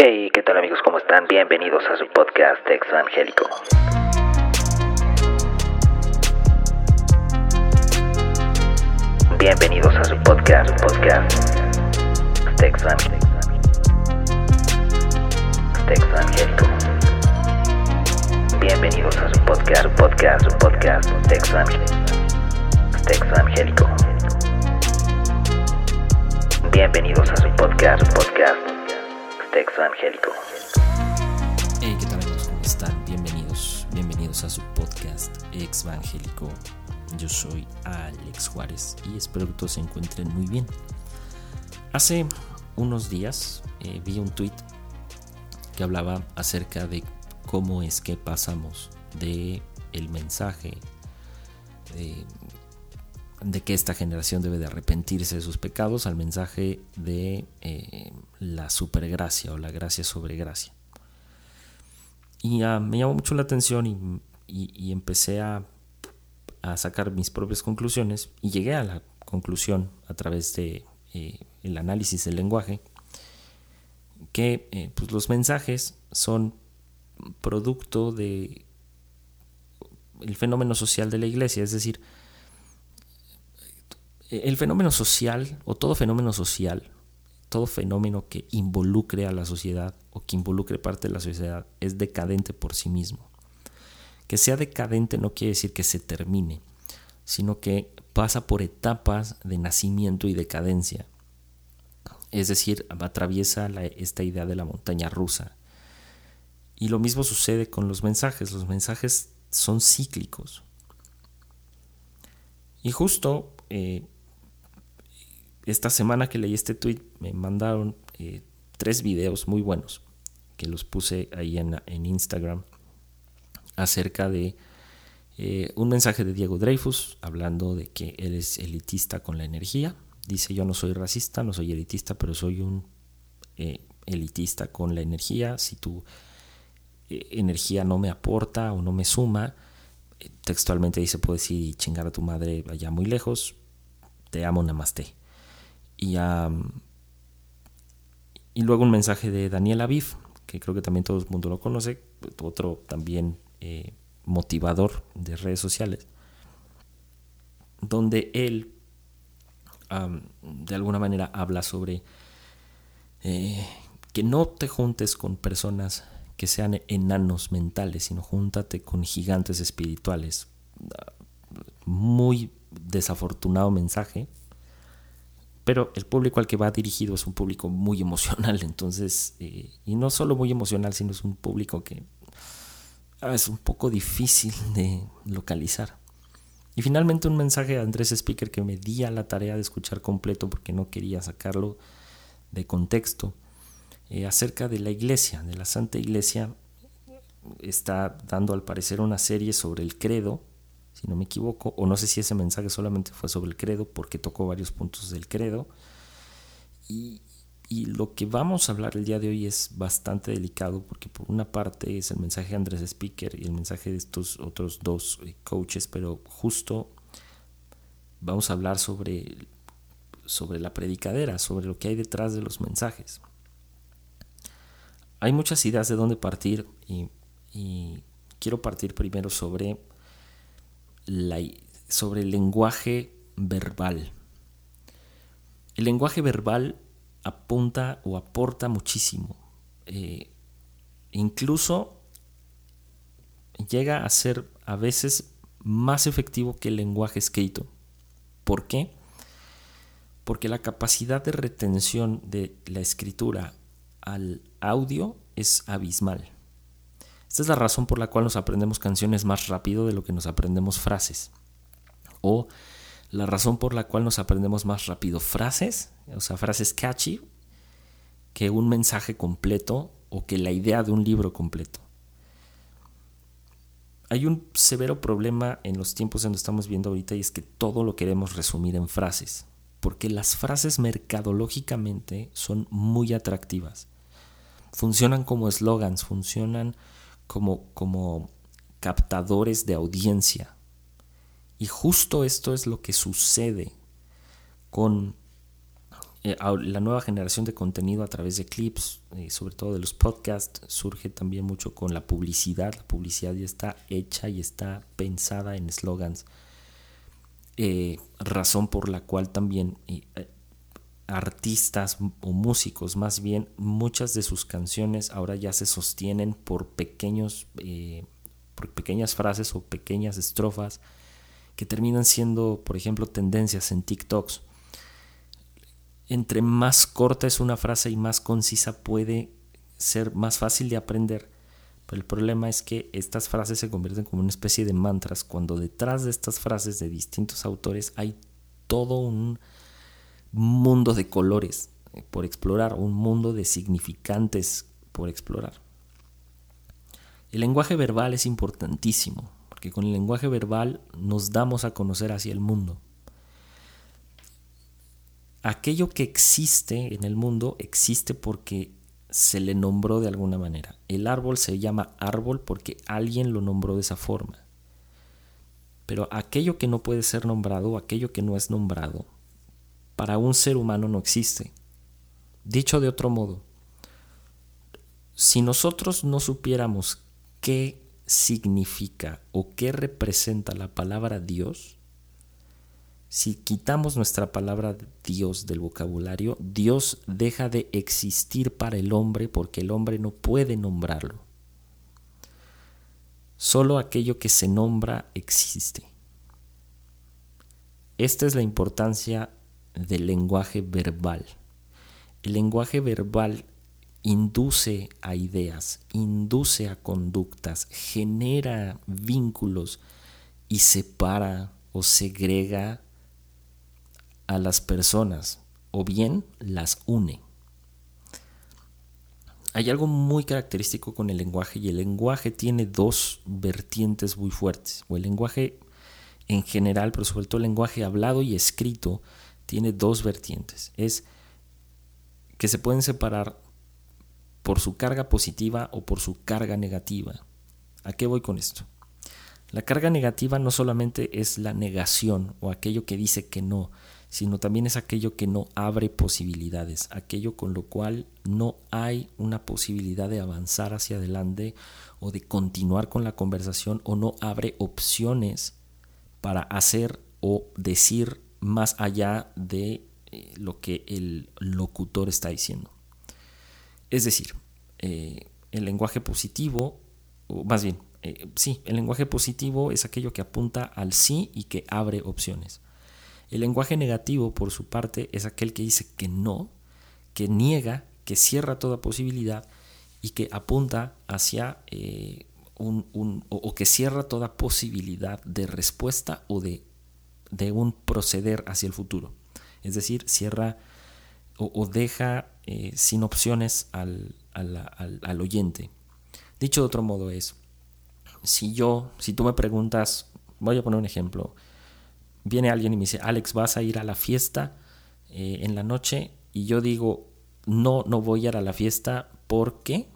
Hey, ¿qué tal amigos? ¿Cómo están? Bienvenidos a su podcast Exvangélico. Bienvenidos a su podcast, podcast Exvangélico. Exvangélico. Bienvenidos a su podcast, podcast, podcast Exvangélico. Bienvenidos a su podcast, podcast Exvangélico. Hey, ¿qué tal amigos? ¿Cómo están? Bienvenidos, bienvenidos a su podcast Exvangélico. Yo soy Alex Juárez y espero que todos se encuentren muy bien. Hace unos días eh, vi un tweet que hablaba acerca de cómo es que pasamos de el mensaje de, de que esta generación debe de arrepentirse de sus pecados al mensaje de eh, la supergracia o la gracia sobre gracia. Y uh, me llamó mucho la atención y, empecé a, sacar mis propias conclusiones y llegué a la conclusión a través de eh, análisis del lenguaje que eh, pues los mensajes son producto de el fenómeno social de la iglesia, es decir, el fenómeno social o todo fenómeno social, todo fenómeno que involucre a la sociedad o que involucre parte de la sociedad es decadente por sí mismo. Que sea decadente no quiere decir que se termine, sino que pasa por etapas de nacimiento y decadencia. Es decir, atraviesa la, esta idea de la montaña rusa. Y lo mismo sucede con los mensajes. Los mensajes son cíclicos. Y justo eh, esta semana que leí este tweet me mandaron eh, tres videos muy buenos que los puse ahí en, Instagram acerca de eh, un mensaje de Diego Dreyfus hablando de que él es elitista con la energía. Dice yo no soy racista, no soy elitista, pero soy un eh, elitista con la energía. Si tu energía no me aporta o no me suma, textualmente dice puedes ir y chingar a tu madre allá muy lejos, te amo, namaste. Y, um, y luego un mensaje de Daniel Aviv, que creo que también todo el mundo lo conoce, otro también eh, motivador de redes sociales, donde él um, de alguna manera habla sobre eh, que no te juntes con personas que sean enanos mentales, sino júntate con gigantes espirituales. Muy desafortunado mensaje, pero el público al que va dirigido es un público muy emocional, entonces, eh, y no solo muy emocional, sino es un público que ah, es un poco difícil de localizar. Y finalmente un mensaje de Andrés Speaker que me di a la tarea de escuchar completo porque no quería sacarlo de contexto, eh, acerca de la iglesia, de la Santa Iglesia. Está dando al parecer una serie sobre el credo, si no me equivoco, o no sé si ese mensaje solamente fue sobre el credo, porque tocó varios puntos del credo. Y, lo que vamos a hablar el día de hoy es bastante delicado, porque por una parte es el mensaje de Andrés Speaker y el mensaje de estos otros dos coaches, pero justo vamos a hablar sobre, sobre la predicadera, sobre lo que hay detrás de los mensajes. Hay muchas ideas de dónde partir y quiero partir primero sobre sobre el lenguaje verbal. El lenguaje verbal apunta o aporta muchísimo. Eh, incluso llega a ser a veces más efectivo que el lenguaje escrito. ¿Por qué? Porque la capacidad de retención de la escritura al audio es abismal. Esta es la razón por la cual nos aprendemos canciones más rápido de lo que nos aprendemos frases. O la razón por la cual nos aprendemos más rápido frases, o sea, frases catchy, que un mensaje completo o que la idea de un libro completo. Hay un severo problema en los tiempos en que estamos viendo ahorita y es que todo lo queremos resumir en frases, porque las frases mercadológicamente son muy atractivas. Funcionan como eslogans, funcionan como, como captadores de audiencia. Y justo esto es lo que sucede con eh, la nueva generación de contenido a través de clips, eh, sobre todo de los podcasts, surge también mucho con la publicidad. La publicidad ya está hecha y está pensada en slogans. Eh, razón por la cual también artistas o músicos, más bien, muchas de sus canciones ahora ya se sostienen por pequeños, por pequeñas frases o pequeñas estrofas que terminan siendo, por ejemplo, tendencias en TikToks entre más corta es una frase y más concisa puede ser más fácil de aprender. Pero el problema es que estas frases se convierten como una especie de mantras cuando detrás de estas frases de distintos autores hay todo un mundo de colores por explorar, un mundo de significantes por explorar. El lenguaje verbal es importantísimo, porque con el lenguaje verbal nos damos a conocer hacia el mundo aquello que existe en el mundo existe porque se le nombró de alguna manera. El árbol se llama árbol porque alguien lo nombró de esa forma. Pero aquello que no puede ser nombrado, aquello que no es nombrado, para un ser humano no existe. Dicho de otro modo, si nosotros no supiéramos qué significa o qué representa la palabra Dios, si quitamos nuestra palabra Dios del vocabulario, Dios deja de existir para el hombre porque el hombre no puede nombrarlo. Solo aquello que se nombra existe. Esta es la importancia del lenguaje verbal. El lenguaje verbal induce a ideas, induce a conductas, genera vínculos y separa o segrega a las personas o bien las une. Hay algo muy característico con el lenguaje y el lenguaje tiene dos vertientes muy fuertes. O el lenguaje en general, pero sobre todo el lenguaje hablado y escrito, tiene dos vertientes. Es que se pueden separar por su carga positiva o por su carga negativa. ¿A qué voy con esto? La carga negativa no solamente es la negación o aquello que dice que no, sino también es aquello que no abre posibilidades, aquello con lo cual no hay una posibilidad de avanzar hacia adelante o de continuar con la conversación o no abre opciones para hacer o decir más allá de eh, lo que el locutor está diciendo. Es decir, eh, el lenguaje positivo, o más bien, eh, sí, el lenguaje positivo es aquello que apunta al sí y que abre opciones. El lenguaje negativo, por su parte, es aquel que dice que no, que niega, que cierra toda posibilidad y que apunta hacia un, o, que cierra toda posibilidad de respuesta o de, de un proceder hacia el futuro. Es decir, cierra o, deja eh, sin opciones al, al oyente. Dicho de otro modo es, si yo, si tú me preguntas, voy a poner un ejemplo, viene alguien y me dice, Alex, vas a ir a la fiesta eh, en la noche y yo digo, no, no voy a ir a la fiesta porque,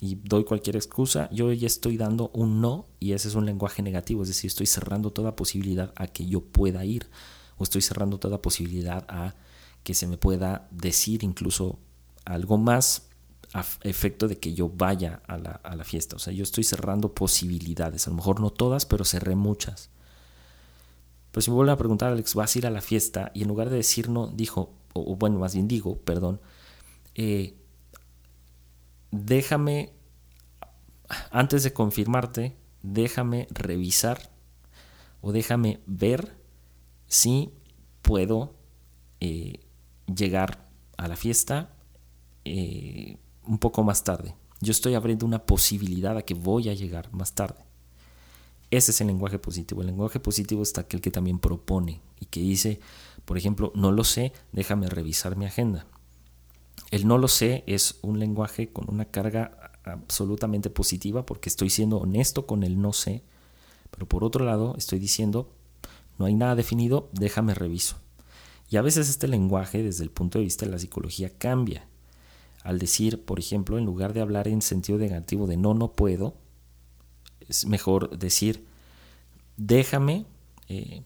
y doy cualquier excusa, yo ya estoy dando un no y ese es un lenguaje negativo, es decir, estoy cerrando toda posibilidad a que yo pueda ir o estoy cerrando toda posibilidad a que se me pueda decir incluso algo más a efecto de que yo vaya a la, a la fiesta. O sea, yo estoy cerrando posibilidades, a lo mejor no todas, pero cerré muchas. Pero si me vuelven a preguntar, Alex, ¿vas a ir a la fiesta? Y en lugar de decir no, dijo, o, bueno, más bien digo, perdón, eh, déjame, antes de confirmarte, déjame revisar o déjame ver si puedo eh, llegar a la fiesta eh, un poco más tarde. Yo estoy abriendo una posibilidad a que voy a llegar más tarde. Ese es el lenguaje positivo. El lenguaje positivo es aquel que también propone y que dice, por ejemplo, no lo sé, déjame revisar mi agenda. El no lo sé es un lenguaje con una carga absolutamente positiva porque estoy siendo honesto con el no sé, pero por otro lado estoy diciendo, no hay nada definido, déjame reviso. Y a veces este lenguaje desde el punto de vista de la psicología cambia. Al decir, por ejemplo, en lugar de hablar en sentido negativo de no, no puedo, es mejor decir, déjame, eh,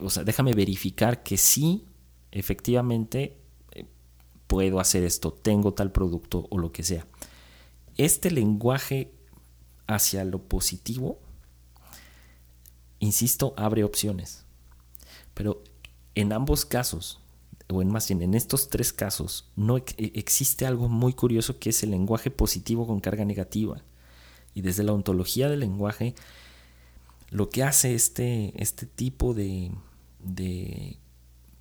o sea, déjame verificar que sí efectivamente puedo hacer esto, tengo tal producto o lo que sea. Este lenguaje hacia lo positivo, insisto, abre opciones. Pero en ambos casos, o en más bien en estos tres casos, no e-, existe algo muy curioso que es el lenguaje positivo con carga negativa. Y desde la ontología del lenguaje, lo que hace este, este tipo de, de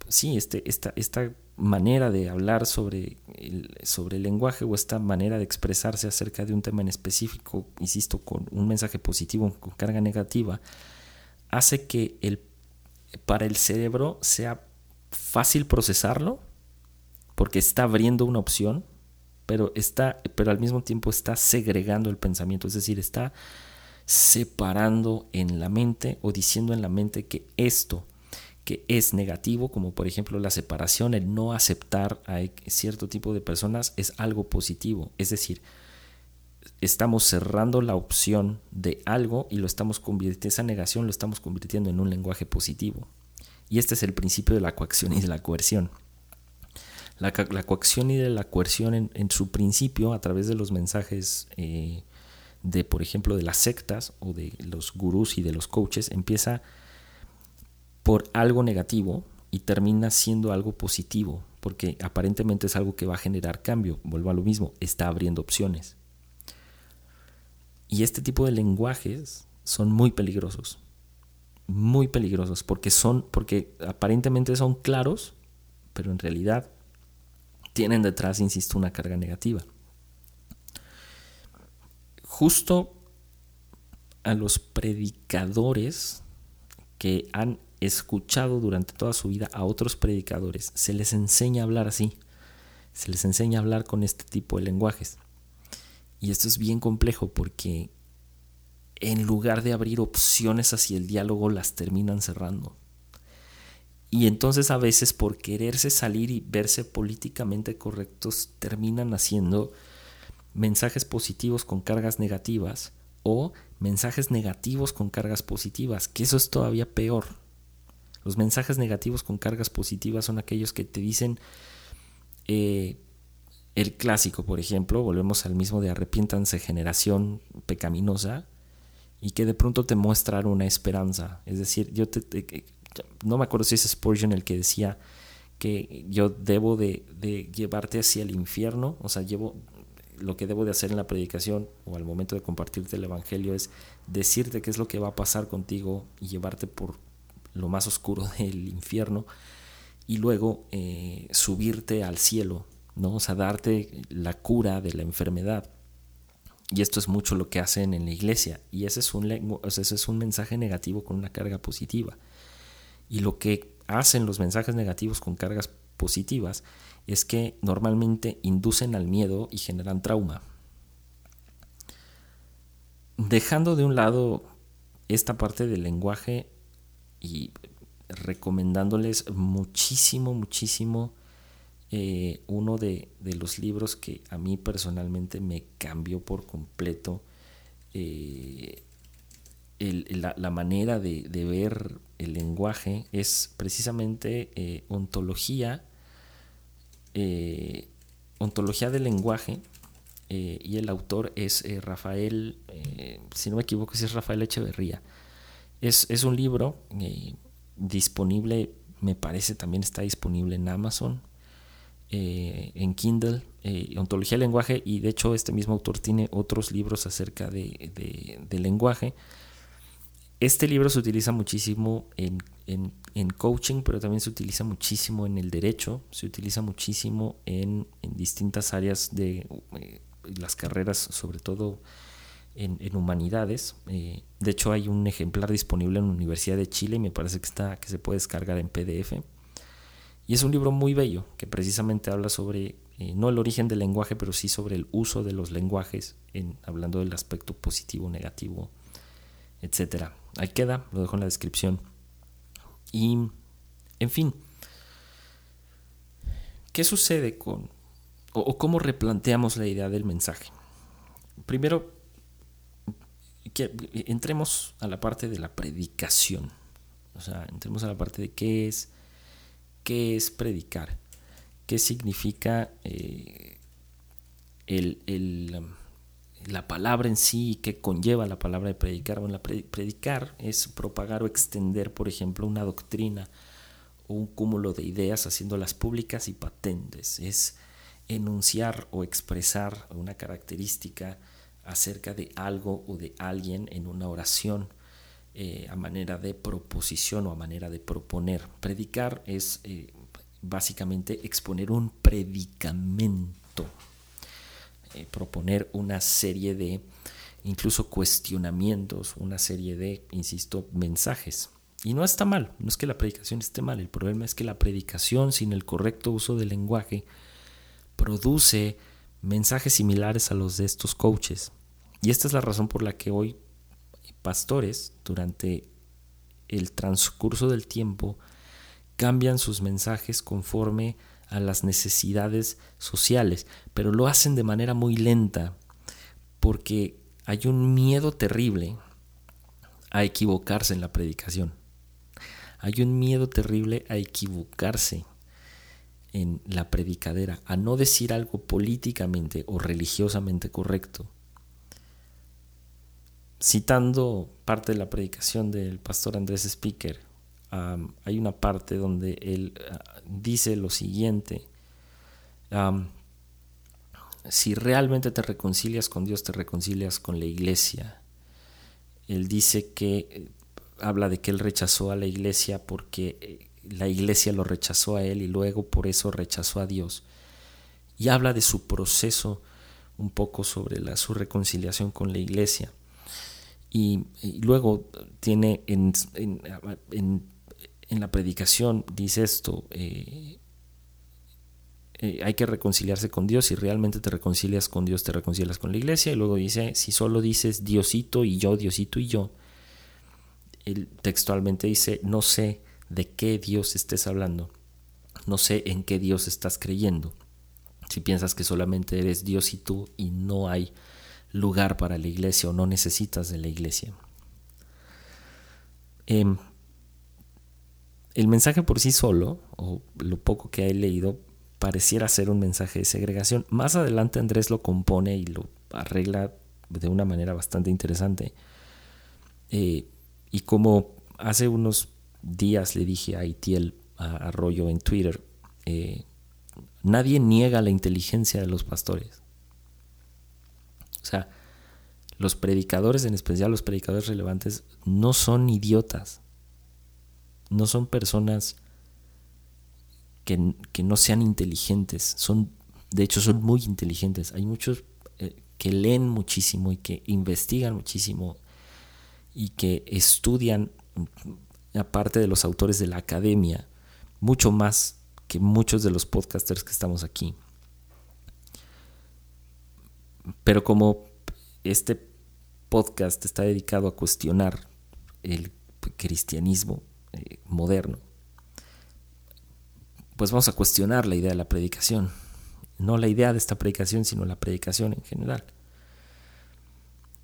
sí, este, esta, esta manera de hablar sobre el, sobre el lenguaje o esta manera de expresarse acerca de un tema en específico, insisto, con un mensaje positivo, con carga negativa, hace que el, para el cerebro sea fácil procesarlo, porque está abriendo una opción, pero, está, pero al mismo tiempo está segregando el pensamiento, es decir, está separando en la mente o diciendo en la mente que esto que es negativo, como por ejemplo la separación, el no aceptar a cierto tipo de personas, es algo positivo. Es decir, estamos cerrando la opción de algo y lo estamos convirtiendo, esa negación lo estamos convirtiendo en un lenguaje positivo. Y este es el principio de la coacción y de la coerción. La, coacción y de la coerción en, su principio, a través de los mensajes eh, de, por ejemplo, de las sectas o de los gurús y de los coaches, empieza por algo negativo y termina siendo algo positivo, porque aparentemente es algo que va a generar cambio. Vuelvo a lo mismo, está abriendo opciones. Y este tipo de lenguajes son muy peligrosos. Muy peligrosos porque son porque aparentemente son claros, pero en realidad tienen detrás, insisto, una carga negativa. Justo a los predicadores que han escuchado durante toda su vida a otros predicadores, se les enseña a hablar así, se les enseña a hablar con este tipo de lenguajes. Y esto es bien complejo porque en lugar de abrir opciones hacia el diálogo, las terminan cerrando. Y entonces a veces por quererse salir y verse políticamente correctos, terminan haciendo mensajes positivos con cargas negativas o mensajes negativos con cargas positivas, que eso es todavía peor. Los mensajes negativos con cargas positivas son aquellos que te dicen eh, el clásico, por ejemplo, volvemos al mismo de arrepiéntanse generación pecaminosa y que de pronto te muestran una esperanza. Es decir, yo te, no me acuerdo si es Spurgeon el que decía que yo debo de, de llevarte hacia el infierno, o sea, llevo lo que debo de hacer en la predicación o al momento de compartirte el Evangelio es decirte qué es lo que va a pasar contigo y llevarte por lo más oscuro del infierno, y luego eh, subirte al cielo, ¿no? O sea, darte la cura de la enfermedad. Y esto es mucho lo que hacen en la iglesia. Y ese es un, ese es un mensaje negativo con una carga positiva. Y lo que hacen los mensajes negativos con cargas positivas es que normalmente inducen al miedo y generan trauma. Dejando de un lado esta parte del lenguaje y recomendándoles muchísimo, muchísimo eh, uno de, los libros que a mí personalmente me cambió por completo eh, la, manera de, ver el lenguaje es precisamente eh, ontología, ontología del lenguaje y el autor es Rafael, si no me equivoco, es Rafael Echeverría. Es, un libro eh, disponible, me parece también está disponible en Amazon, eh, en Kindle, eh, Ontología del Lenguaje, y de hecho este mismo autor tiene otros libros acerca de, lenguaje. Este libro se utiliza muchísimo en, coaching, pero también se utiliza muchísimo en el derecho, se utiliza muchísimo en, en distintas áreas de las carreras, sobre todo en, humanidades. Eh, de hecho, hay un ejemplar disponible en la Universidad de Chile y me parece que, está, que se puede descargar en PDF. Y es un libro muy bello que precisamente habla sobre, eh, no el origen del lenguaje, pero sí sobre el uso de los lenguajes, en, hablando del aspecto positivo, negativo, etc. Ahí queda, lo dejo en la descripción. Y, en fin, ¿qué sucede con, o cómo replanteamos la idea del mensaje? Primero, que entremos a la parte de la predicación. O sea, entremos a la parte de qué es, qué es predicar, qué significa eh, el, la palabra en sí, qué conlleva la palabra de predicar. Bueno, predicar es propagar o extender, por ejemplo, una doctrina o un cúmulo de ideas haciéndolas públicas y patentes. Es enunciar o expresar una característica acerca de algo o de alguien en una oración eh, a manera de proposición o a manera de proponer. Predicar es eh, básicamente exponer un predicamento, eh, proponer una serie de incluso cuestionamientos, una serie de, insisto, mensajes. Y no está mal, no es que la predicación esté mal, el problema es que la predicación sin el correcto uso del lenguaje produce mensajes similares a los de estos coaches. Y esta es la razón por la que hoy pastores durante el transcurso del tiempo cambian sus mensajes conforme a las necesidades sociales, pero lo hacen de manera muy lenta porque hay un miedo terrible a equivocarse en la predicación. Hay un miedo terrible a equivocarse en la predicadera, a no decir algo políticamente o religiosamente correcto citando parte de la predicación del pastor Andrés Speaker, hay una parte donde él ah, dice lo siguiente, si realmente te reconcilias con Dios, te reconcilias con la iglesia. Él dice que eh, habla de que él rechazó a la iglesia porque eh, la iglesia lo rechazó a él y luego por eso rechazó a Dios. Y habla de su proceso un poco sobre su reconciliación con la iglesia. Y, luego tiene en, la predicación, dice esto, eh, eh, hay que reconciliarse con Dios, si realmente te reconcilias con Dios, te reconcilias con la iglesia, y luego dice, si solo dices Diosito y yo, Diosito y yo, textualmente dice, no sé de qué Dios estés hablando, no sé en qué Dios estás creyendo. Si piensas que solamente eres Dios y tú y no hay lugar para la iglesia o no necesitas de la iglesia. Em, el mensaje por sí solo, o lo poco que he leído, pareciera ser un mensaje de segregación. Más adelante Andrés lo compone y lo arregla de una manera bastante interesante. Eh, y como hace unos días le dije a Itiel Arroyo en Twitter, eh, nadie niega la inteligencia de los pastores. O sea, los predicadores, en especial los predicadores relevantes, no son idiotas. No son personas que, no sean inteligentes. Son, de hecho, son muy inteligentes. Hay muchos eh, que leen muchísimo y que investigan muchísimo y que estudian, aparte de los autores de la academia, mucho más que muchos de los podcasters que estamos aquí. Pero como este podcast está dedicado a cuestionar el cristianismo eh, moderno, pues vamos a cuestionar la idea de la predicación. No la idea de esta predicación, sino la predicación en general.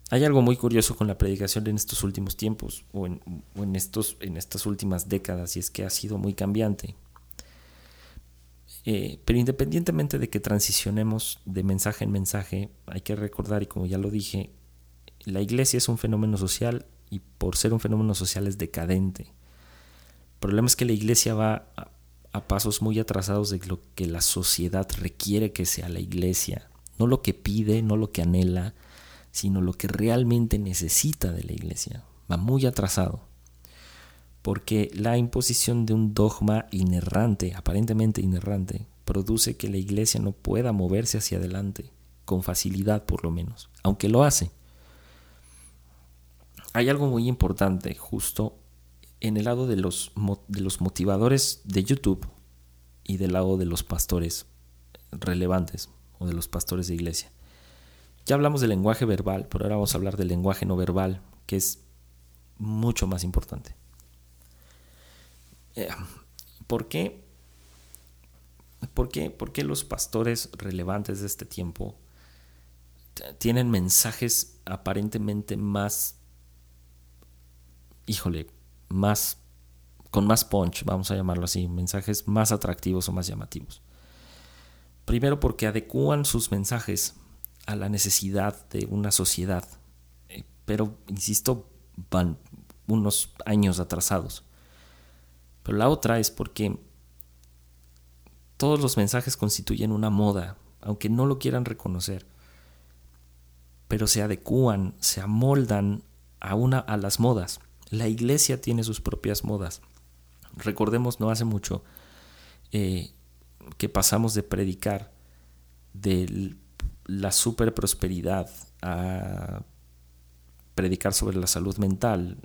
Hay algo muy curioso con la predicación en estos últimos tiempos o en, estos, en estas últimas décadas y es que ha sido muy cambiante. Eh, pero independientemente de que transicionemos de mensaje en mensaje, hay que recordar, y como ya lo dije, la iglesia es un fenómeno social y por ser un fenómeno social es decadente. El problema es que la iglesia va a pasos muy atrasados de lo que la sociedad requiere que sea la iglesia. No lo que pide, no lo que anhela, sino lo que realmente necesita de la iglesia. Va muy atrasado porque la imposición de un dogma inerrante, aparentemente inerrante, produce que la iglesia no pueda moverse hacia adelante, con facilidad por lo menos, aunque lo hace. Hay algo muy importante justo en el lado de los, de los motivadores de YouTube y del lado de los pastores relevantes o de los pastores de iglesia. Ya hablamos del lenguaje verbal, pero ahora vamos a hablar del lenguaje no verbal, que es mucho más importante. Eh, ¿Por qué? ¿Por qué? ¿Por qué los pastores relevantes de este tiempo tienen mensajes aparentemente más, híjole, más con más punch, vamos a llamarlo así, mensajes más atractivos o más llamativos. Primero porque adecúan sus mensajes a la necesidad de una sociedad, eh, pero, insisto, van unos años atrasados. Pero la otra es porque todos los mensajes constituyen una moda, aunque no lo quieran reconocer, pero se adecúan, se amoldan a, una, a las modas. La iglesia tiene sus propias modas. Recordemos, no hace mucho, eh, que pasamos de predicar de la super prosperidad a predicar sobre la salud mental.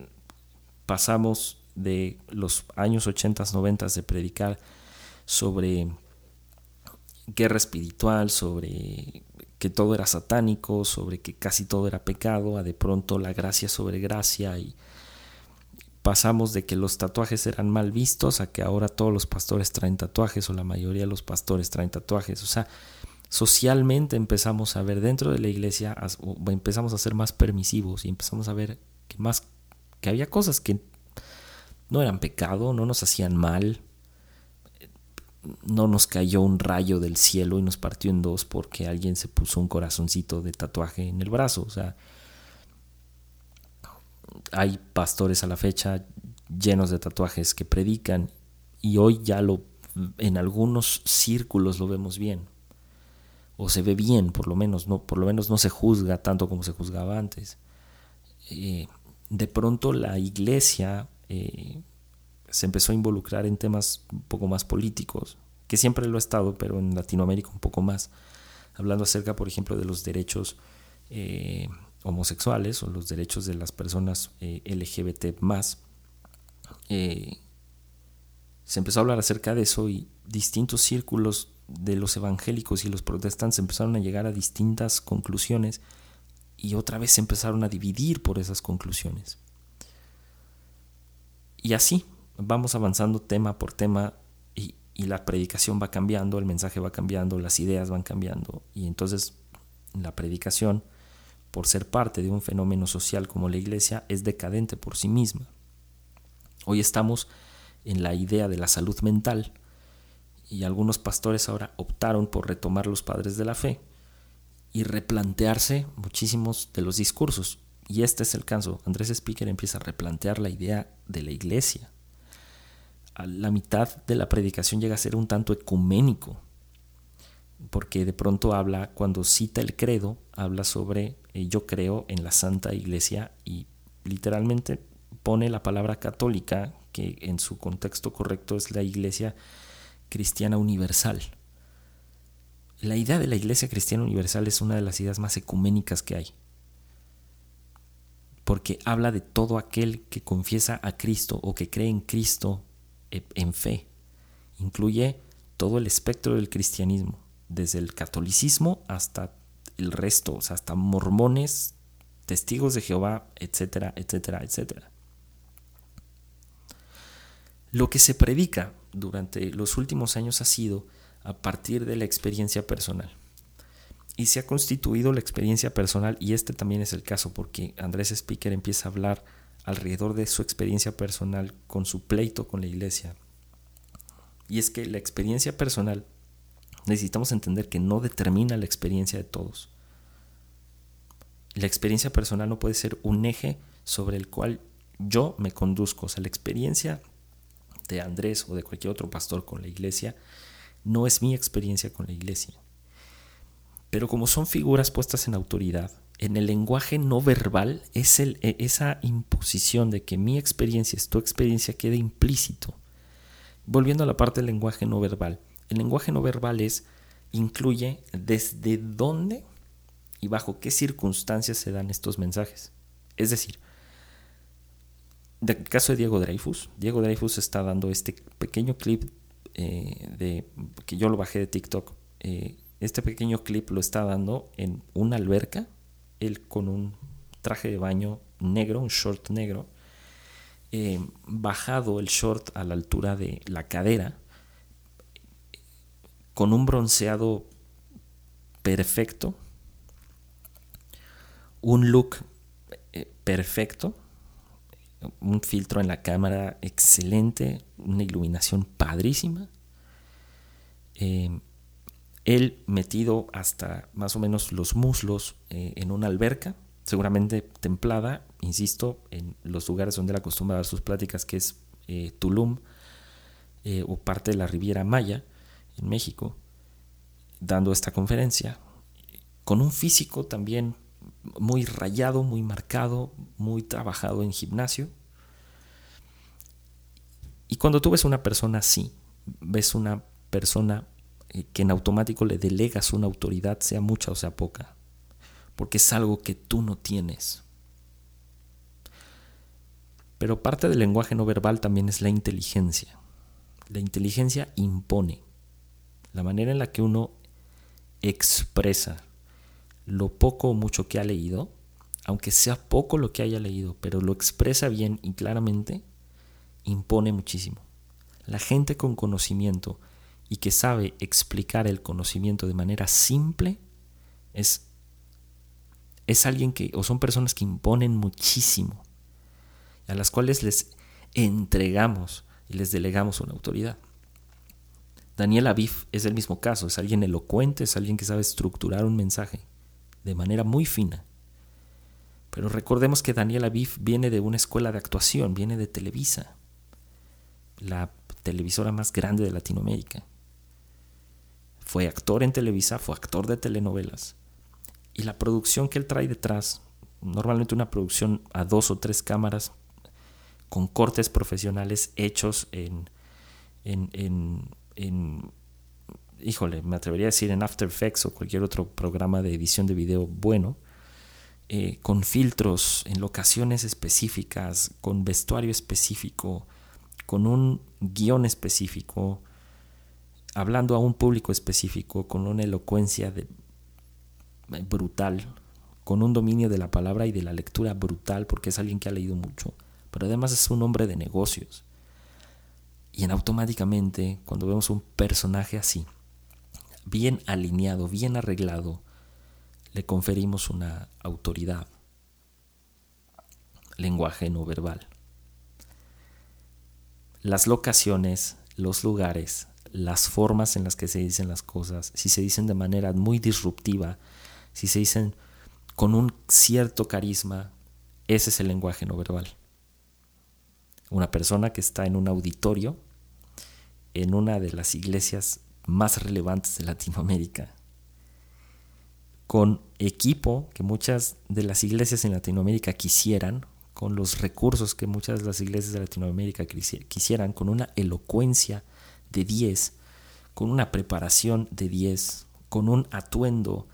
Pasamos de los años 80, 90 de predicar sobre guerra espiritual, sobre que todo era satánico, sobre que casi todo era pecado, a de pronto la gracia sobre gracia y pasamos de que los tatuajes eran mal vistos a que ahora todos los pastores traen tatuajes o la mayoría de los pastores traen tatuajes. O sea, socialmente empezamos a ver dentro de la iglesia, empezamos a ser más permisivos y empezamos a ver que más que había cosas que no eran pecado, no nos hacían mal, no nos cayó un rayo del cielo y nos partió en dos porque alguien se puso un corazoncito de tatuaje en el brazo. O sea, hay pastores a la fecha llenos de tatuajes que predican y hoy ya lo en algunos círculos lo vemos bien o se ve bien por lo menos no por lo menos no se juzga tanto como se juzgaba antes eh, de pronto la iglesia eh, se empezó a involucrar en temas un poco más políticos, que siempre lo ha estado, pero en Latinoamérica un poco más, hablando acerca, por ejemplo, de los derechos eh, homosexuales o los derechos de las personas LGBT más. Se empezó a hablar acerca de eso y distintos círculos de los evangélicos y los protestantes empezaron a llegar a distintas conclusiones y otra vez se empezaron a dividir por esas conclusiones. Y así, vamos avanzando tema por tema y, la predicación va cambiando, el mensaje va cambiando, las ideas van cambiando y entonces la predicación, por ser parte de un fenómeno social como la iglesia, es decadente por sí misma. Hoy estamos en la idea de la salud mental y algunos pastores ahora optaron por retomar los padres de la fe y replantearse muchísimos de los discursos. Y este es el caso. Andrés Speaker empieza a replantear la idea de la iglesia a la mitad de la predicación llega a ser un tanto ecuménico, porque de pronto habla, cuando cita el credo, habla sobre eh, yo creo en la Santa Iglesia y literalmente pone la palabra católica, que en su contexto correcto es la Iglesia Cristiana Universal. La idea de la Iglesia Cristiana Universal es una de las ideas más ecuménicas que hay, porque habla de todo aquel que confiesa a Cristo o que cree en Cristo e, en fe. Incluye todo el espectro del cristianismo, desde el catolicismo hasta el resto, o sea, hasta mormones, testigos de Jehová, etcétera, etcétera, etcétera. Lo que se predica durante los últimos años ha sido a partir de la experiencia personal. Y se ha constituido la experiencia personal, y este también es el caso, porque Andrés Speaker empieza a hablar alrededor de su experiencia personal con su pleito con la iglesia. Y es que la experiencia personal necesitamos entender que no determina la experiencia de todos. La experiencia personal no puede ser un eje sobre el cual yo me conduzco. O sea, la experiencia de Andrés o de cualquier otro pastor con la iglesia no es mi experiencia con la iglesia. Pero como son figuras puestas en autoridad, en el lenguaje no verbal es el, e, esa imposición de que mi experiencia es tu experiencia queda implícito. Volviendo a la parte del lenguaje no verbal. El lenguaje no verbal es, incluye desde dónde y bajo qué circunstancias se dan estos mensajes. Es decir, en el caso de Diego Dreyfus, Diego Dreyfus está dando este pequeño clip eh, de, que yo lo bajé de TikTok. Eh, este pequeño clip lo está dando en una alberca él con un traje de baño negro, un short negro, eh, bajado el short a la altura de la cadera, con un bronceado perfecto, un look perfecto, un filtro en la cámara excelente, una iluminación padrísima. Eh, él metido hasta más o menos los muslos eh, en una alberca, seguramente templada, insisto, en los lugares donde él acostumbra dar sus pláticas, que es eh, Tulum o parte de la Riviera Maya, en México, dando esta conferencia, con un físico también muy rayado, muy marcado, muy trabajado en gimnasio. Y cuando tú ves una persona así, ves una persona eh, que en automático le delegas una autoridad, sea mucha o sea poca, porque es algo que tú no tienes. Pero parte del lenguaje no verbal también es la inteligencia. La inteligencia impone. La manera en la que uno expresa lo poco o mucho que ha leído, aunque sea poco lo que haya leído, pero lo expresa bien y claramente, impone muchísimo. La gente con conocimiento y que sabe explicar el conocimiento de manera simple es, es alguien que, o son personas que imponen muchísimo, a las cuales les entregamos y les delegamos una autoridad. Daniel Aviv es el mismo caso, es alguien elocuente, es alguien que sabe estructurar un mensaje de manera muy fina. Pero recordemos que Daniel Aviv viene de una escuela de actuación, viene de Televisa, la televisora más grande de Latinoamérica. Fue actor en Televisa, fue actor de telenovelas. Y la producción que él trae detrás, normalmente una producción a dos o tres cámaras, con cortes profesionales hechos en, en, en, en híjole, me atrevería a decir en After Effects o cualquier otro programa de edición de video bueno, eh, con filtros en locaciones específicas, con vestuario específico, con un guion específico, hablando a un público específico, con una elocuencia brutal, con un dominio de la palabra y de la lectura brutal, porque es alguien que ha leído mucho, pero además es un hombre de negocios. Y en automáticamente, cuando vemos un personaje así, bien alineado, bien arreglado, le conferimos una autoridad. Lenguaje no verbal. Las locaciones, los lugares, las formas en las que se dicen las cosas, si se dicen de manera muy disruptiva, si se dicen con un cierto carisma, ese es el lenguaje no verbal. Una persona que está en un auditorio, en una de las iglesias más relevantes de Latinoamérica, con equipo que muchas de las iglesias en Latinoamérica quisieran, con los recursos que muchas de las iglesias de Latinoamérica quisieran, con una elocuencia de 10, con una preparación de 10, con un atuendo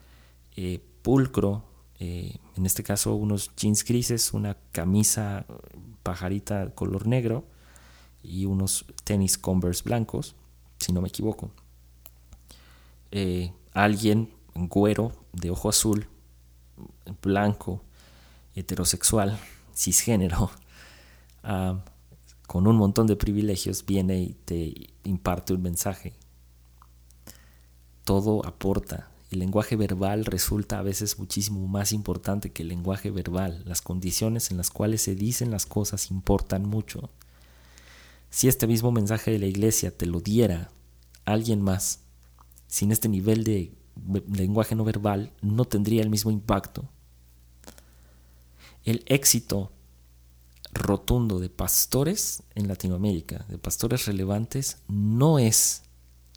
eh, pulcro, eh, en este caso unos jeans grises, una camisa pajarita color negro y unos tenis Converse blancos, si no me equivoco. Eh, alguien güero, de ojo azul, blanco, heterosexual, cisgénero, ah, con un montón de privilegios, viene y te imparte un mensaje. Todo aporta. El lenguaje verbal resulta a veces muchísimo más importante que el lenguaje verbal. Las condiciones en las cuales se dicen las cosas importan mucho. Si este mismo mensaje de la iglesia te lo diera alguien más, sin este nivel de lenguaje no verbal, no tendría el mismo impacto. El éxito rotundo de pastores en Latinoamérica, de pastores relevantes, no es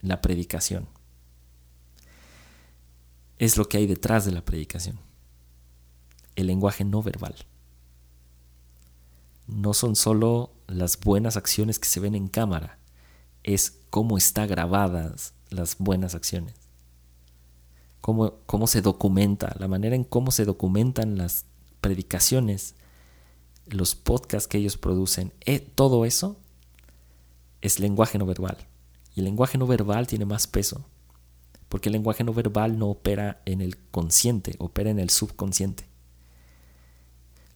la predicación. Es lo que hay detrás de la predicación. El lenguaje no verbal. No son solo las buenas acciones que se ven en cámara, es cómo está grabadas las buenas acciones. Cómo, cómo se documenta, la manera en cómo se documentan las predicaciones, los podcasts que ellos producen, eh, todo eso es lenguaje no verbal. Y el lenguaje no verbal tiene más peso, porque el lenguaje no verbal no opera en el consciente, opera en el subconsciente.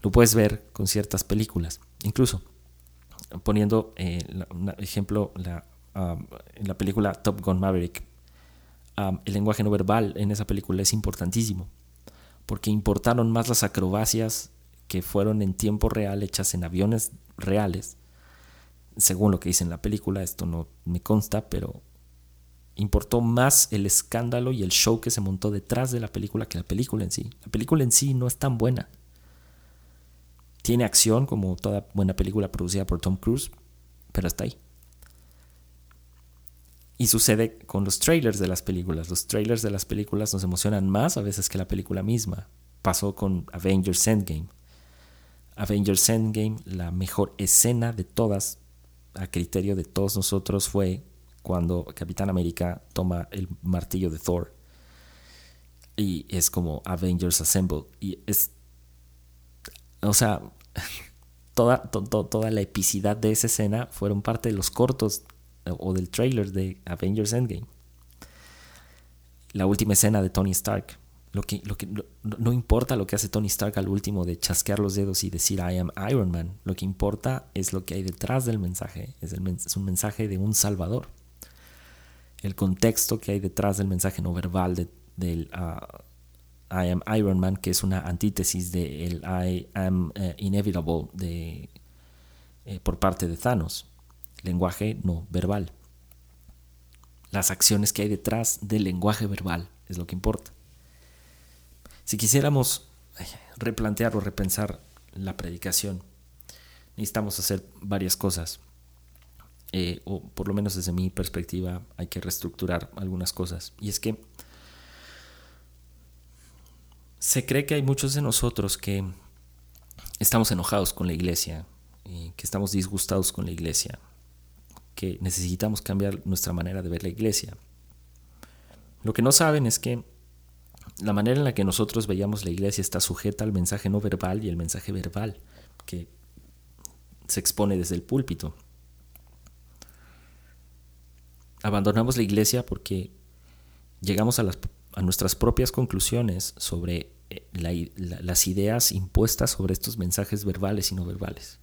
Lo puedes ver con ciertas películas, incluso poniendo eh, un ejemplo, la Um, en la película Top Gun Maverick, um, el lenguaje no verbal en esa película es importantísimo, porque importaron más las acrobacias que fueron en tiempo real hechas en aviones reales, según lo que dice en la película, esto no me consta, pero importó más el escándalo y el show que se montó detrás de la película que la película en sí. La película en sí no es tan buena. Tiene acción como toda buena película producida por Tom Cruise, pero está ahí. Y sucede con los trailers de las películas. Los trailers de las películas nos emocionan más a veces que la película misma. Pasó con Avengers Endgame. Avengers Endgame, la mejor escena de todas, a criterio de todos nosotros, fue cuando Capitán América toma el martillo de Thor. Y es como Avengers Assemble. Y es. O sea, toda, toda la epicidad de esa escena fueron parte de los cortos o del trailer de Avengers Endgame. La última escena de Tony Stark. Lo que, lo que, no importa lo que hace Tony Stark al último de chasquear los dedos y decir I am Iron Man. Lo que importa es lo que hay detrás del mensaje. Es, un mensaje de un salvador. El contexto que hay detrás del mensaje no verbal de, del uh, I am Iron Man, que es una antítesis del I am uh, inevitable de, eh, por parte de Thanos lenguaje no verbal. Las acciones que hay detrás del lenguaje verbal es lo que importa. Si quisiéramos replantear o repensar la predicación, necesitamos hacer varias cosas. Eh, o por lo menos desde mi perspectiva hay que reestructurar algunas cosas. Y es que se cree que hay muchos de nosotros que estamos enojados con la iglesia, y que estamos disgustados con la iglesia, que necesitamos cambiar nuestra manera de ver la iglesia. Lo que no saben es que la manera en la que nosotros veíamos la iglesia está sujeta al mensaje no verbal y el mensaje verbal que se expone desde el púlpito. Abandonamos la iglesia porque llegamos a, nuestras propias conclusiones sobre eh, las ideas impuestas sobre estos mensajes verbales y no verbales.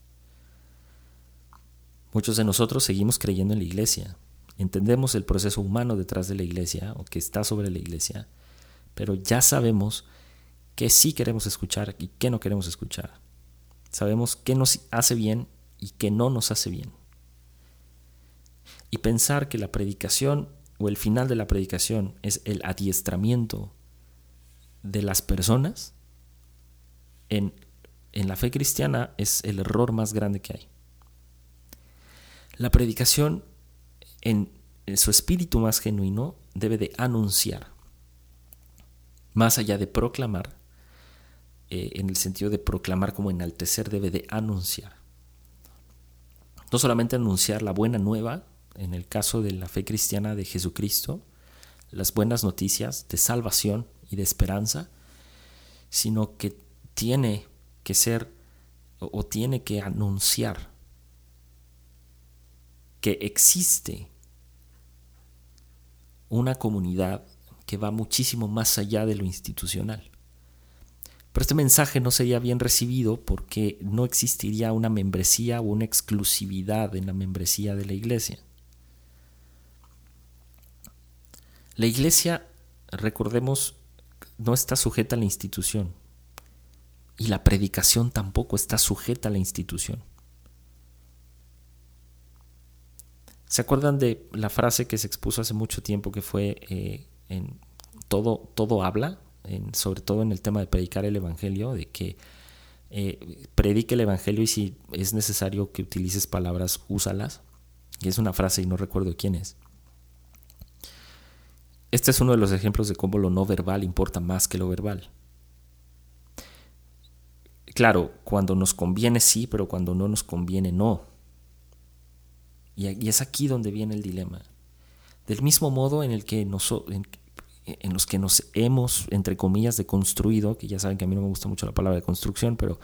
Muchos de nosotros seguimos creyendo en la iglesia, entendemos el proceso humano detrás de la iglesia o que está sobre la iglesia, pero ya sabemos que sí queremos escuchar y qué no queremos escuchar. Sabemos qué nos hace bien y qué no nos hace bien. Y pensar que la predicación o el final de la predicación es el adiestramiento de las personas en, en la fe cristiana es el error más grande que hay. La predicación en, su espíritu más genuino debe de anunciar, más allá de proclamar, eh, en el sentido de proclamar como enaltecer, debe de anunciar. No solamente anunciar la buena nueva, en el caso de la fe cristiana de Jesucristo, las buenas noticias de salvación y de esperanza, sino que tiene que ser o tiene que anunciar que existe una comunidad que va muchísimo más allá de lo institucional. Pero este mensaje no sería bien recibido porque no existiría una membresía o una exclusividad en la membresía de la iglesia. La iglesia, recordemos, no está sujeta a la institución y la predicación tampoco está sujeta a la institución. ¿Se acuerdan de la frase que se expuso hace mucho tiempo que fue eh, en todo, todo habla, sobre todo en el tema de predicar el Evangelio, de que eh, predique el Evangelio y si es necesario que utilices palabras, úsalas? Y es una frase y no recuerdo quién es. Este es uno de los ejemplos de cómo lo no verbal importa más que lo verbal. Claro, cuando nos conviene sí, pero cuando no nos conviene no. Y, es aquí donde viene el dilema. Del mismo modo en el que en, en, los que nos hemos, entre comillas, deconstruido, que ya saben que a mí no me gusta mucho la palabra de construcción, pero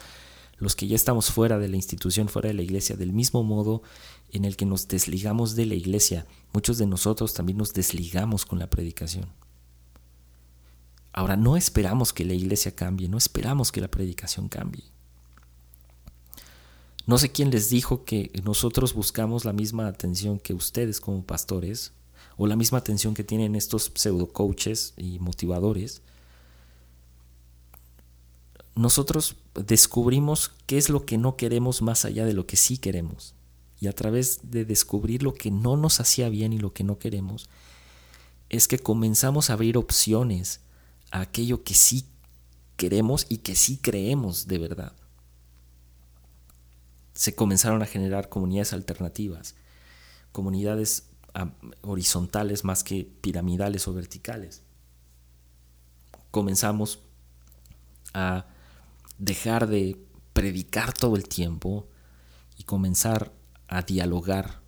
los que ya estamos fuera de la institución, fuera de la iglesia, del mismo modo en el que nos desligamos de la iglesia, muchos de nosotros también nos desligamos con la predicación. Ahora, no esperamos que la iglesia cambie, no esperamos que la predicación cambie. No sé quién les dijo que nosotros buscamos la misma atención que ustedes como pastores o la misma atención que tienen estos pseudo coaches y motivadores. nosotros descubrimos qué es lo que no queremos más allá de lo que sí queremos. Y a través de descubrir lo que no nos hacía bien y lo que no queremos, es que comenzamos a abrir opciones a aquello que sí queremos y que sí creemos de verdad. Se comenzaron a generar comunidades alternativas, comunidades horizontales más que piramidales o verticales. Comenzamos a dejar de predicar todo el tiempo y comenzar a dialogar.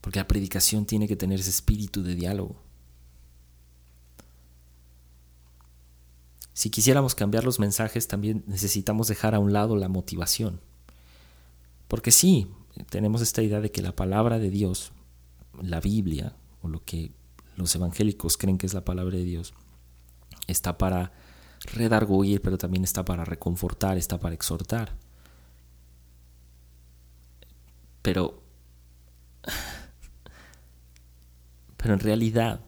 Porque la predicación tiene que tener ese espíritu de diálogo. Si quisiéramos cambiar los mensajes, también necesitamos dejar a un lado la motivación. Porque sí, tenemos esta idea de que la palabra de Dios, la Biblia, o lo que los evangélicos creen que es la palabra de Dios, está para redarguir, pero también está para reconfortar, está para exhortar. Pero, pero en realidad,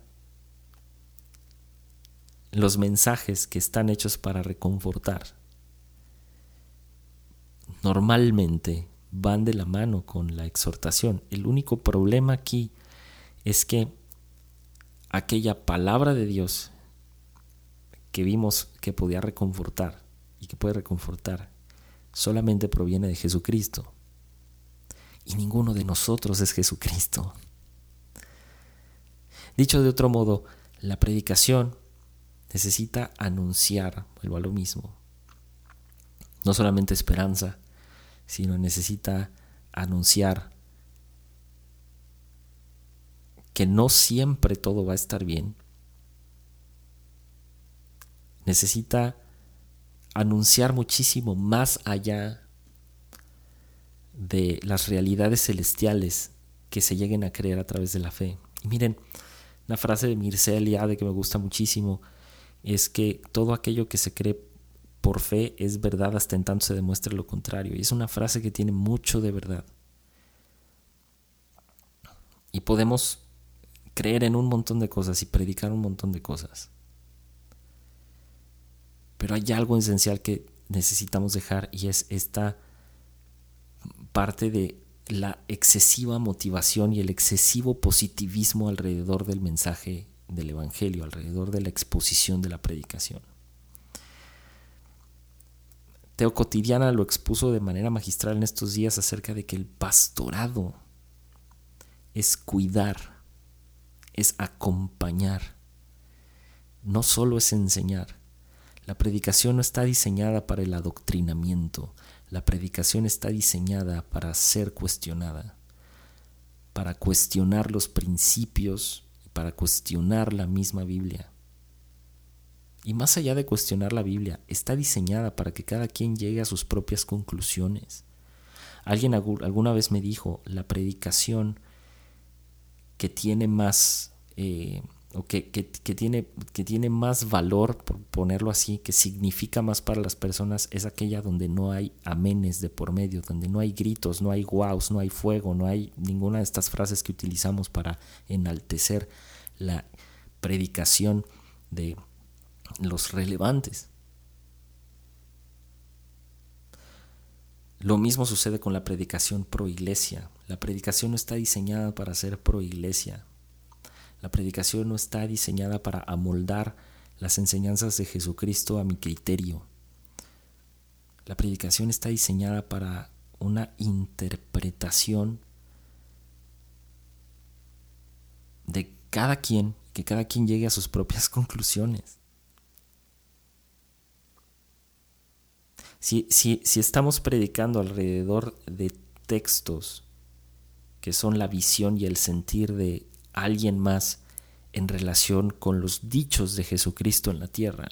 los mensajes que están hechos para reconfortar normalmente van de la mano con la exhortación. El único problema aquí es que aquella palabra de Dios que vimos que podía reconfortar y que puede reconfortar solamente proviene de Jesucristo. Y ninguno de nosotros es Jesucristo. Dicho de otro modo, la predicación necesita anunciar, vuelvo a lo mismo, no solamente esperanza, sino necesita anunciar que no siempre todo va a estar bien, necesita anunciar muchísimo más allá de las realidades celestiales que se lleguen a creer a través de la fe. Y miren, una frase de Mircea Eliade que me gusta muchísimo es que todo aquello que se cree por fe es verdad hasta en tanto se demuestre lo contrario. Y es una frase que tiene mucho de verdad. Y podemos creer en un montón de cosas y predicar un montón de cosas. Pero hay algo esencial que necesitamos dejar y es esta parte de la excesiva motivación y el excesivo positivismo alrededor del mensaje del Evangelio, alrededor de la exposición de la predicación. Teo Cotidiana lo expuso de manera magistral en estos días acerca de que el pastorado es cuidar, es acompañar, no solo es enseñar. La predicación no está diseñada para el adoctrinamiento, la predicación está diseñada para ser cuestionada, para cuestionar los principios para cuestionar la misma Biblia. Y más allá de cuestionar la Biblia, está diseñada para que cada quien llegue a sus propias conclusiones. Alguien alguna vez me dijo, la predicación que tiene más eh, o que, tiene, que tiene más valor, por ponerlo así, que significa más para las personas, es aquella donde no hay amenes de por medio, donde no hay gritos, no hay guaus, no hay fuego, no hay ninguna de estas frases que utilizamos para enaltecer la predicación de los relevantes. Lo mismo sucede con la predicación pro iglesia. La predicación no está diseñada para ser pro iglesia, la predicación no está diseñada para amoldar las enseñanzas de Jesucristo a mi criterio. La predicación está diseñada para una interpretación de cada quien, que cada quien llegue a sus propias conclusiones. Si, si, si, estamos predicando alrededor de textos que son la visión y el sentir de alguien más en relación con los dichos de Jesucristo en la tierra?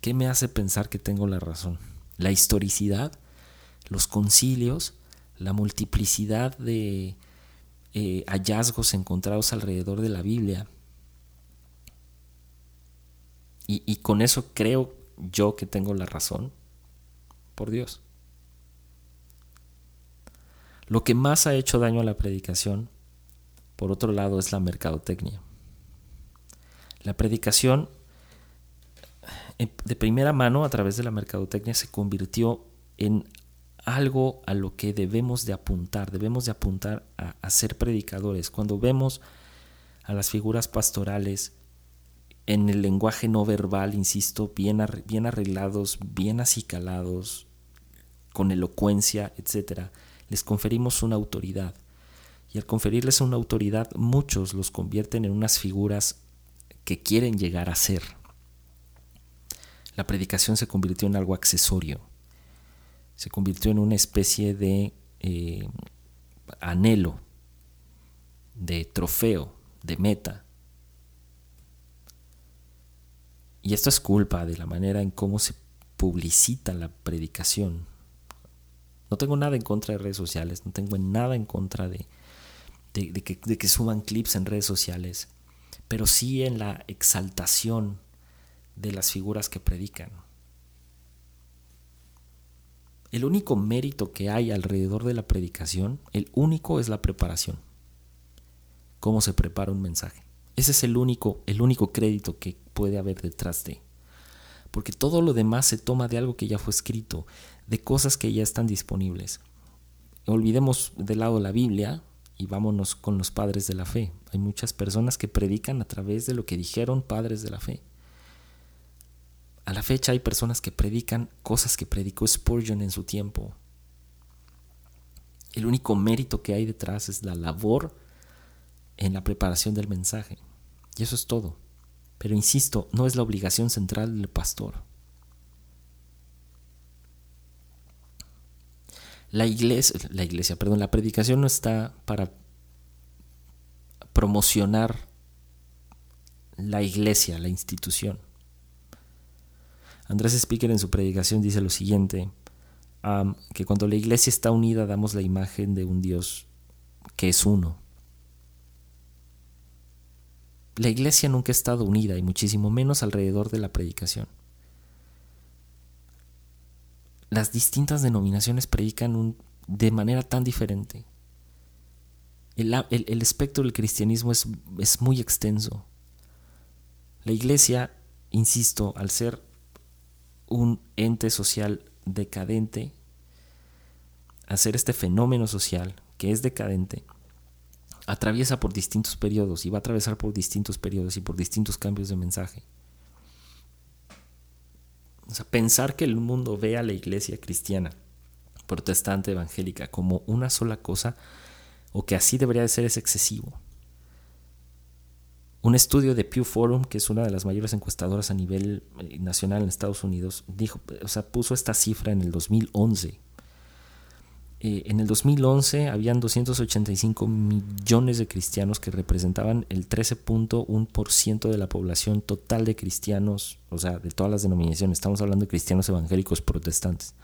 ¿Qué me hace pensar que tengo la razón? ¿La historicidad? ¿Los concilios? ¿La multiplicidad de eh, hallazgos encontrados alrededor de la Biblia? Y, y con eso creo yo que tengo la razón. Por Dios. Lo que más ha hecho daño a la predicación por otro lado es la mercadotecnia. La predicación de primera mano a través de la mercadotecnia se convirtió en algo a lo que debemos de apuntar, debemos de apuntar a, ser predicadores. Cuando vemos a las figuras pastorales en el lenguaje no verbal, insisto, bien, bien arreglados, bien acicalados, con elocuencia, etc., les conferimos una autoridad. Y al conferirles una autoridad, muchos los convierten en unas figuras que quieren llegar a ser. La predicación se convirtió en algo accesorio, se convirtió en una especie de eh, anhelo, de trofeo, de meta. Y esto es culpa de la manera en cómo se publicita la predicación. No tengo nada en contra de redes sociales, no tengo nada en contra de, de, que, de suban clips en redes sociales, pero sí en la exaltación de las figuras que predican. El único mérito que hay alrededor de la predicación, el único es la preparación. Cómo se prepara un mensaje. Ese es el único, el único crédito que puede haber detrás de. Porque todo lo demás se toma de algo que ya fue escrito, de cosas que ya están disponibles. Olvidemos de lado la Biblia y vámonos con los padres de la fe. Hay muchas personas que predican a través de lo que dijeron padres de la fe. A la fecha hay personas que predican cosas que predicó Spurgeon en su tiempo. El único mérito que hay detrás es la labor en la preparación del mensaje. Y eso es todo. Pero insisto, no es la obligación central del pastor. La iglesia, la iglesia, perdón, la predicación no está para promocionar la iglesia, la institución. Andrés Speaker en su predicación dice lo siguiente, que cuando la iglesia está unida damos la imagen de un Dios que es uno. La iglesia nunca ha estado unida y muchísimo menos alrededor de la predicación las distintas denominaciones predican de manera tan diferente. El, espectro del cristianismo es, es muy extenso. La iglesia, insisto, al ser un ente social decadente, ser este fenómeno social que es decadente, atraviesa por distintos periodos y va a atravesar por distintos periodos y por distintos cambios de mensaje. O sea, pensar que el mundo ve a la iglesia cristiana, protestante, evangélica, como una sola cosa, o que así debería de ser, es excesivo. Un estudio de Pew Forum, que es una de las mayores encuestadoras a nivel eh, nacional en Estados Unidos, dijo, o sea, puso esta cifra en el 2011 eh, en el 2011 habían 285 millones de cristianos que representaban el 13.1% de la población total de cristianos, o sea, de todas las denominaciones. Estamos hablando de cristianos evangélicos protestantes.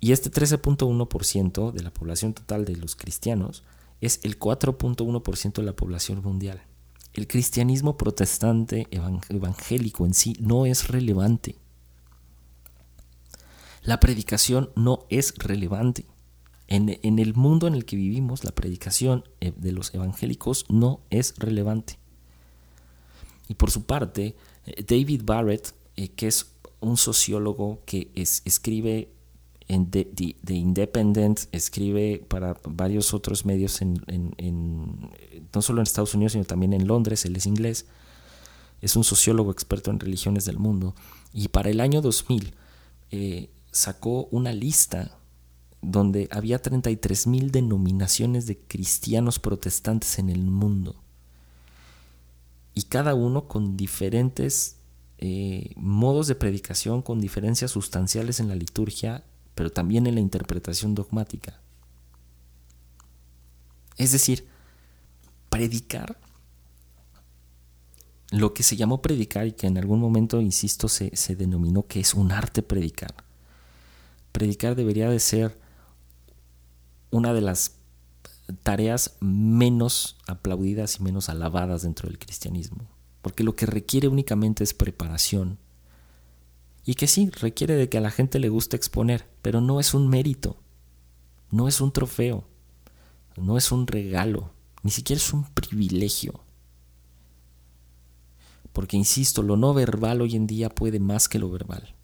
Y este 13.1% de la población total de los cristianos es el 4.1% de la población mundial. El cristianismo protestante evangélico en sí no es relevante. La predicación no es relevante. En, el mundo en el que vivimos, la predicación eh, de los evangélicos no es relevante. Y por su parte, eh, David Barrett, eh, que es un sociólogo que escribe en The, Independent, escribe para varios otros medios, en, no solo en Estados Unidos, sino también en Londres, él es inglés, es un sociólogo experto en religiones del mundo, y para el año 2000 sacó una lista donde había 33.000 denominaciones de cristianos protestantes en el mundo. Y cada uno con diferentes eh, modos de predicación, con diferencias sustanciales en la liturgia, pero también en la interpretación dogmática. Es decir, predicar, lo que se llamó predicar y que en algún momento, insisto, se, se denominó que es un arte predicar predicar debería de ser una de las tareas menos aplaudidas y menos alabadas dentro del cristianismo, porque lo que requiere únicamente es preparación. Y que sí, requiere de que a la gente le guste exponer, pero no es un mérito, no es un trofeo, no es un regalo, ni siquiera es un privilegio. Porque, insisto, lo no verbal hoy en día puede más que lo verbal.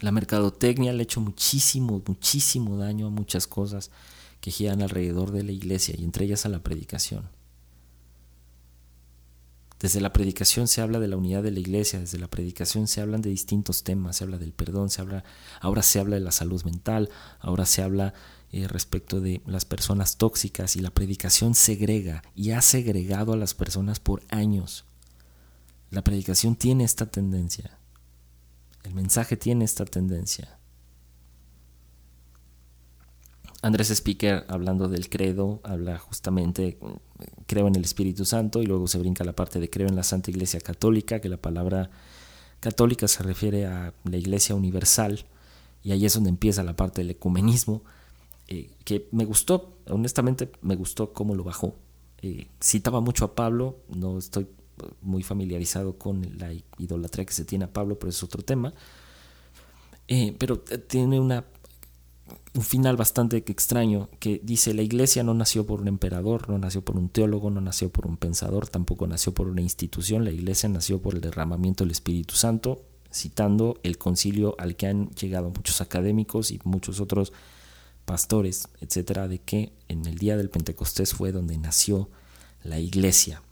La mercadotecnia le ha hecho muchísimo, muchísimo daño a muchas cosas que giran alrededor de la iglesia y entre ellas a la predicación. Desde la predicación se habla de la unidad de la iglesia, desde la predicación se hablan de distintos temas, se habla del perdón, se habla, ahora se habla de la salud mental, ahora se habla eh, respecto de las personas tóxicas y la predicación segrega y ha segregado a las personas por años. La predicación tiene esta tendencia, el mensaje tiene esta tendencia. Andrés Speaker, hablando del credo, habla justamente, creo en el Espíritu Santo, y luego se brinca la parte de creo en la Santa Iglesia Católica, que la palabra católica se refiere a la Iglesia Universal, y ahí es donde empieza la parte del ecumenismo, eh, que me gustó, honestamente me gustó cómo lo bajó. Eh, citaba mucho a Pablo, no estoy muy familiarizado con la idolatría que se tiene a Pablo, pero es otro tema. Eh, pero tiene una un final bastante extraño que dice la iglesia no nació por un emperador, no nació por un teólogo, no nació por un pensador, tampoco nació por una institución, la iglesia nació por el derramamiento del Espíritu Santo, citando el concilio al que han llegado muchos académicos y muchos otros pastores, etcétera, de que en el día del Pentecostés fue donde nació la iglesia.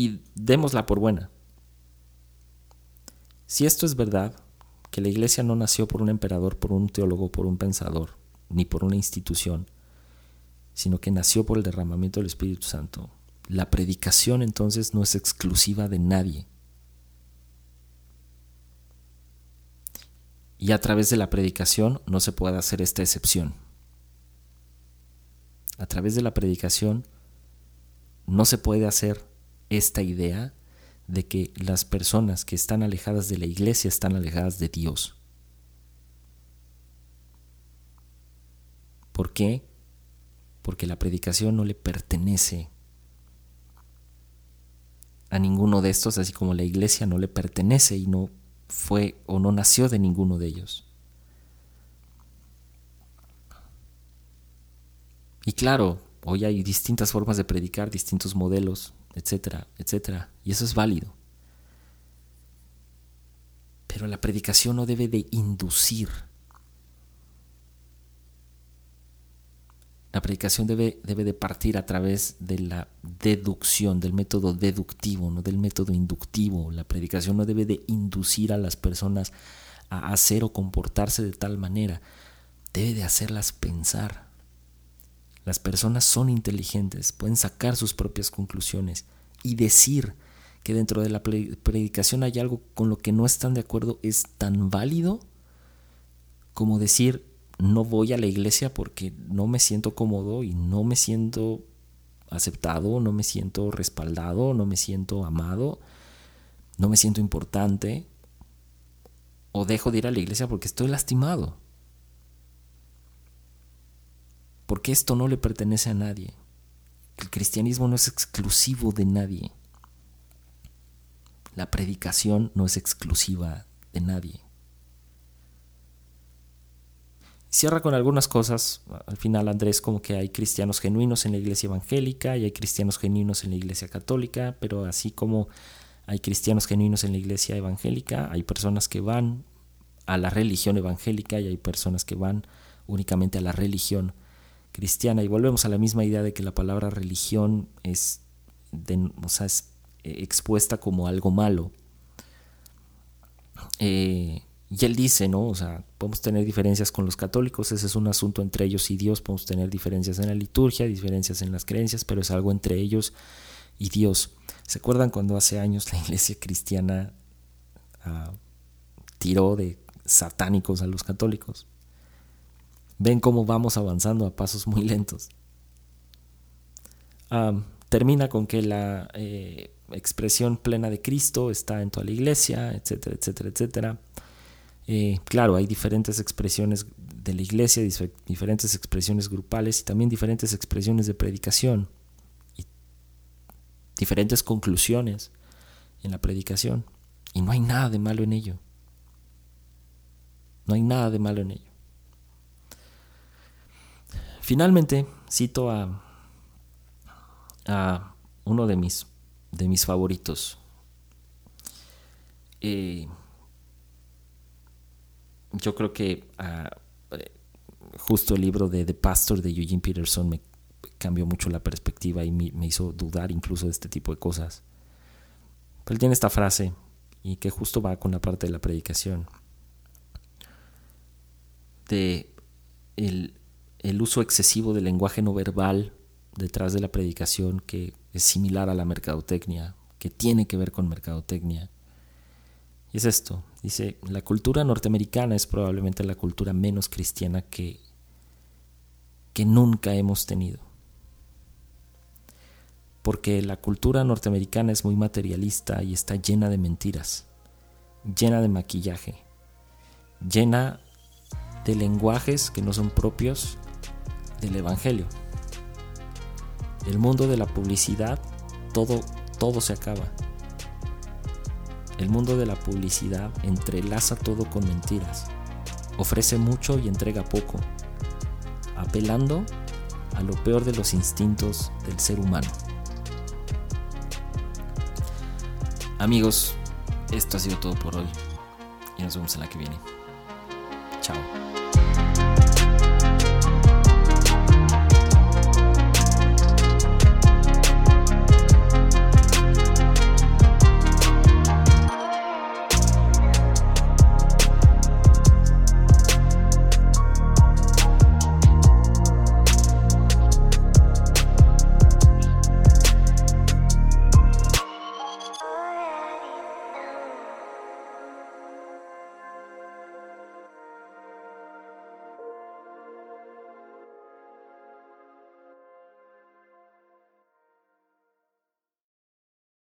Y démosla por buena. Si esto es verdad, que la iglesia no nació por un emperador, por un teólogo, por un pensador, ni por una institución, sino que nació por el derramamiento del Espíritu Santo. La predicación entonces no es exclusiva de nadie. Y a través de la predicación no se puede hacer esta excepción. A través de la predicación no se puede hacer esta idea de que las personas que están alejadas de la iglesia están alejadas de Dios. ¿Por qué? Porque la predicación no le pertenece a ninguno de estos, así como la iglesia no le pertenece y no fue o no nació de ninguno de ellos. Y claro, hoy hay distintas formas de predicar, distintos modelos, etcétera, etcétera. Y eso es válido. Pero la predicación no debe de inducir. La predicación debe, debe de partir a través de la deducción, del método deductivo, no del método inductivo. La predicación no debe de inducir a las personas a hacer o comportarse de tal manera. Debe de hacerlas pensar. Las personas son inteligentes, pueden sacar sus propias conclusiones y decir que dentro de la predicación hay algo con lo que no están de acuerdo es tan válido como decir no voy a la iglesia porque no me siento cómodo y no me siento aceptado, no me siento respaldado, no me siento amado, no me siento importante o dejo de ir a la iglesia porque estoy lastimado porque esto no le pertenece a nadie. El cristianismo no es exclusivo de nadie. La predicación no es exclusiva de nadie. Cierra con algunas cosas. Al final, Andrés, como que hay cristianos genuinos en la iglesia evangélica y hay cristianos genuinos en la iglesia católica, pero así como hay cristianos genuinos en la iglesia evangélica, hay personas que van a la religión evangélica y hay personas que van únicamente a la religión cristiana. Y volvemos a la misma idea de que la palabra religión es, es eh, expuesta como algo malo. Eh, y él dice, ¿no? O sea, podemos tener diferencias con los católicos, ese es un asunto entre ellos y Dios, podemos tener diferencias en la liturgia, diferencias en las creencias, pero es algo entre ellos y Dios. ¿Se acuerdan cuando hace años la iglesia cristiana ah, tiró de satánicos a los católicos? Ven cómo vamos avanzando a pasos muy lentos. termina con que la eh, expresión plena de Cristo está en toda la iglesia, etcétera, etcétera, etcétera. Eh, claro, hay diferentes expresiones de la iglesia, diferentes expresiones grupales y también diferentes expresiones de predicación diferentes conclusiones en la predicación. Y no hay nada de malo en ello. No hay nada de malo en ello. Finalmente, cito a, uno de mis, de mis favoritos. Eh, yo creo que ah, eh, justo el libro de The Pastor de Eugene Peterson me cambió mucho la perspectiva y me, hizo dudar incluso de este tipo de cosas. Pero él tiene esta frase y que justo va con la parte de la predicación de el, el uso excesivo del lenguaje no verbal detrás de la predicación que es similar a la mercadotecnia, que tiene que ver con mercadotecnia. Y es esto, dice, la cultura norteamericana es probablemente la cultura menos cristiana que, que nunca hemos tenido. Porque la cultura norteamericana es muy materialista y está llena de mentiras, llena de maquillaje, llena de lenguajes que no son propios del Evangelio. El mundo de la publicidad, todo, todo se acaba. El mundo de la publicidad entrelaza todo con mentiras. Ofrece mucho y entrega poco, apelando a lo peor de los instintos del ser humano. Amigos, esto ha sido todo por hoy y nos vemos en la que viene. Chao.